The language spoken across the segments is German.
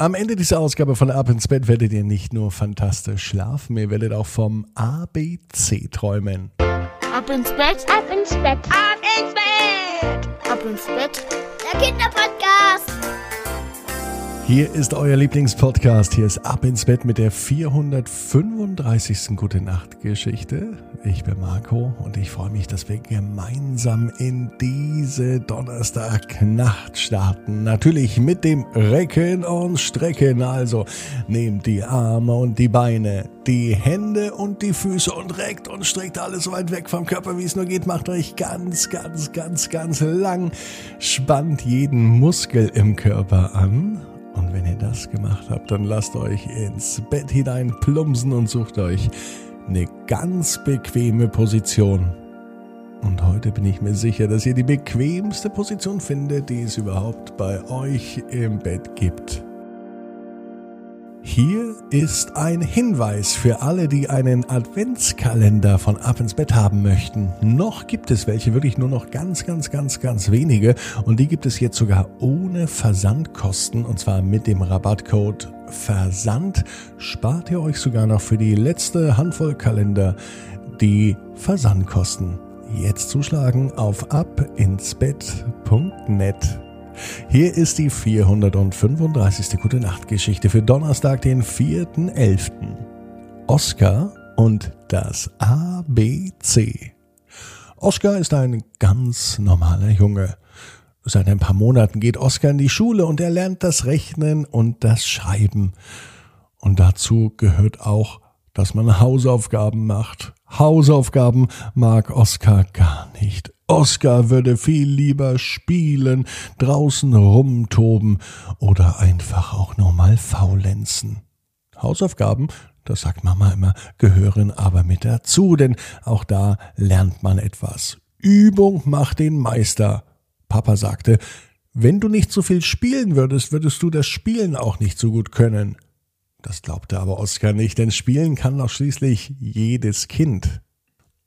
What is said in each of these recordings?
Am Ende dieser Ausgabe von Ab ins Bett werdet ihr nicht nur fantastisch schlafen, ihr werdet auch vom ABC träumen. Ab ins Bett, Ab ins Bett. Ab ins Bett! ab ins Bett. Der Kinderpodcast. Hier ist euer Lieblingspodcast. Hier ist Ab ins Bett mit der 435. Gute Nacht Geschichte. Ich bin Marco und ich freue mich, dass wir gemeinsam in diese Donnerstagnacht starten. Natürlich mit dem Recken und Strecken. Also nehmt die Arme und die Beine, die Hände und die Füße und reckt und streckt alles so weit weg vom Körper, wie es nur geht. Macht euch ganz, ganz, ganz, ganz lang. Spannt jeden Muskel im Körper an. Und wenn ihr das gemacht habt, dann lasst euch ins Bett hinein plumpsen und sucht euch eine ganz bequeme Position. Und heute bin ich mir sicher, dass ihr die bequemste Position findet, die es überhaupt bei euch im Bett gibt. Hier ist ein Hinweis für alle, die einen Adventskalender von Ab ins Bett haben möchten. Noch gibt es welche, wirklich nur noch ganz, ganz, ganz, ganz wenige. Und die gibt es jetzt sogar ohne Versandkosten. Und zwar mit dem Rabattcode Versand spart ihr euch sogar noch für die letzte Handvoll Kalender die Versandkosten. Jetzt zuschlagen auf abinsbett.net. Hier ist die 435. Gute Nacht Geschichte für Donnerstag, den 4.11. Oscar und das ABC. Oscar ist ein ganz normaler Junge. Seit ein paar Monaten geht Oscar in die Schule und er lernt das Rechnen und das Schreiben. Und dazu gehört auch, dass man Hausaufgaben macht. Hausaufgaben mag Oscar gar nicht. Oscar würde viel lieber spielen, draußen rumtoben oder einfach auch nur mal faulenzen. Hausaufgaben, das sagt Mama immer, gehören aber mit dazu, denn auch da lernt man etwas. Übung macht den Meister. Papa sagte, wenn du nicht so viel spielen würdest, würdest du das Spielen auch nicht so gut können. Das glaubte aber Oskar nicht, denn spielen kann doch schließlich jedes Kind.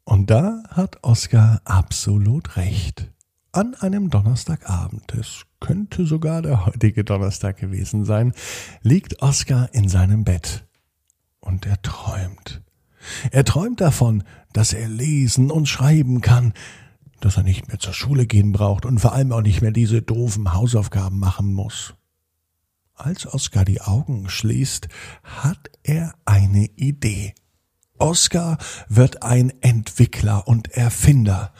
Und da hat Oskar absolut recht. An einem Donnerstagabend, es könnte sogar der heutige Donnerstag gewesen sein, liegt Oskar in seinem Bett. Und er träumt. Er träumt davon, dass er lesen und schreiben kann, dass er nicht mehr zur Schule gehen braucht und vor allem auch nicht mehr diese doofen Hausaufgaben machen muss. Als Oskar die Augen schließt, hat er eine Idee. Oskar wird ein Entwickler und Erfinder.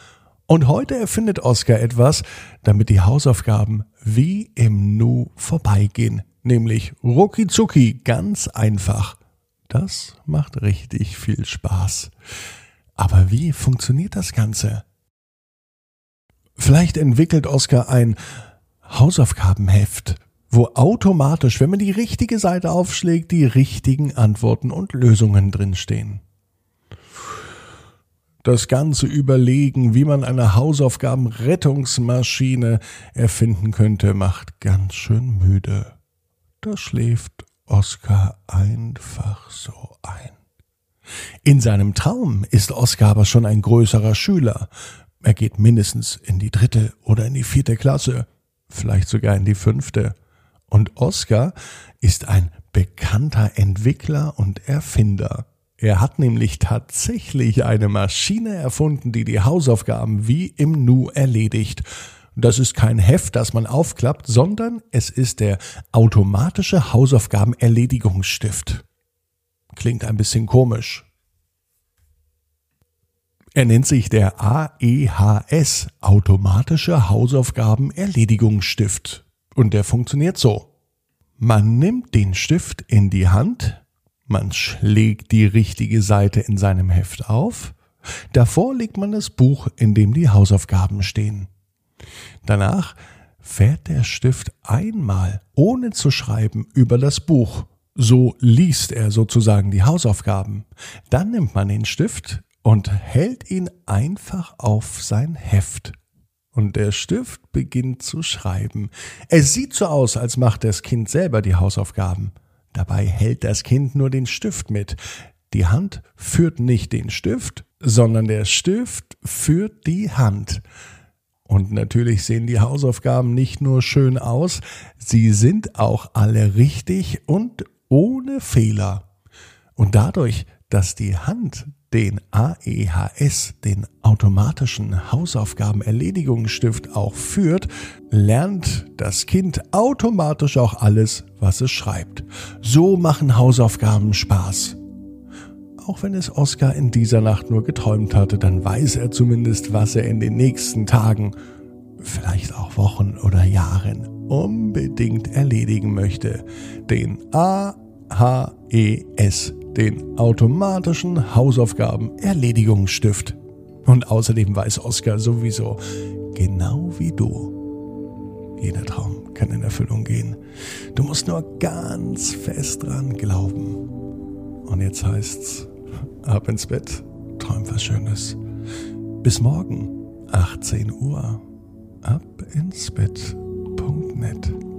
Und heute erfindet Oskar etwas, damit die Hausaufgaben wie im Nu vorbeigehen. Nämlich rucki zucki, ganz einfach. Das macht richtig viel Spaß. Aber wie funktioniert das Ganze? Vielleicht entwickelt Oskar ein Hausaufgabenheft, wo automatisch, wenn man die richtige Seite aufschlägt, die richtigen Antworten und Lösungen drinstehen. Das ganze Überlegen, wie man eine Hausaufgabenrettungsmaschine erfinden könnte, macht ganz schön müde. Da schläft Oskar einfach so ein. In seinem Traum ist Oskar aber schon ein größerer Schüler. Er geht mindestens in die dritte oder in die vierte Klasse, vielleicht sogar in die fünfte. Und Oskar ist ein bekannter Entwickler und Erfinder. Er hat nämlich tatsächlich eine Maschine erfunden, die die Hausaufgaben wie im Nu erledigt. Das ist kein Heft, das man aufklappt, sondern es ist der automatische Hausaufgabenerledigungsstift. Klingt ein bisschen komisch. Er nennt sich der AEHS, automatische Hausaufgabenerledigungsstift. Und der funktioniert so. Man nimmt den Stift in die Hand, man schlägt die richtige Seite in seinem Heft auf. Davor legt man das Buch, in dem die Hausaufgaben stehen. Danach fährt der Stift einmal, ohne zu schreiben, über das Buch. So liest er sozusagen die Hausaufgaben. Dann nimmt man den Stift und hält ihn einfach auf sein Heft. Und der Stift beginnt zu schreiben. Es sieht so aus, als macht das Kind selber die Hausaufgaben. Dabei hält das Kind nur den Stift mit. Die Hand führt nicht den Stift, sondern der Stift führt die Hand. Und natürlich sehen die Hausaufgaben nicht nur schön aus, sie sind auch alle richtig und ohne Fehler. Und dadurch, dass die Hand den AEHS, den automatischen Hausaufgabenerledigungsstift auch führt, lernt das Kind automatisch auch alles, was es schreibt. So machen Hausaufgaben Spaß. Auch wenn es Oskar in dieser Nacht nur geträumt hatte, dann weiß er zumindest, was er in den nächsten Tagen, vielleicht auch Wochen oder Jahren unbedingt erledigen möchte. Den AHES, den automatischen Hausaufgaben-Erledigungsstift. Und außerdem weiß Oskar sowieso, genau wie du, jeder Traum kann in Erfüllung gehen. Du musst nur ganz fest dran glauben. Und jetzt heißt's, ab ins Bett, träum was Schönes. Bis morgen, 18 Uhr, ab ins Bett.net.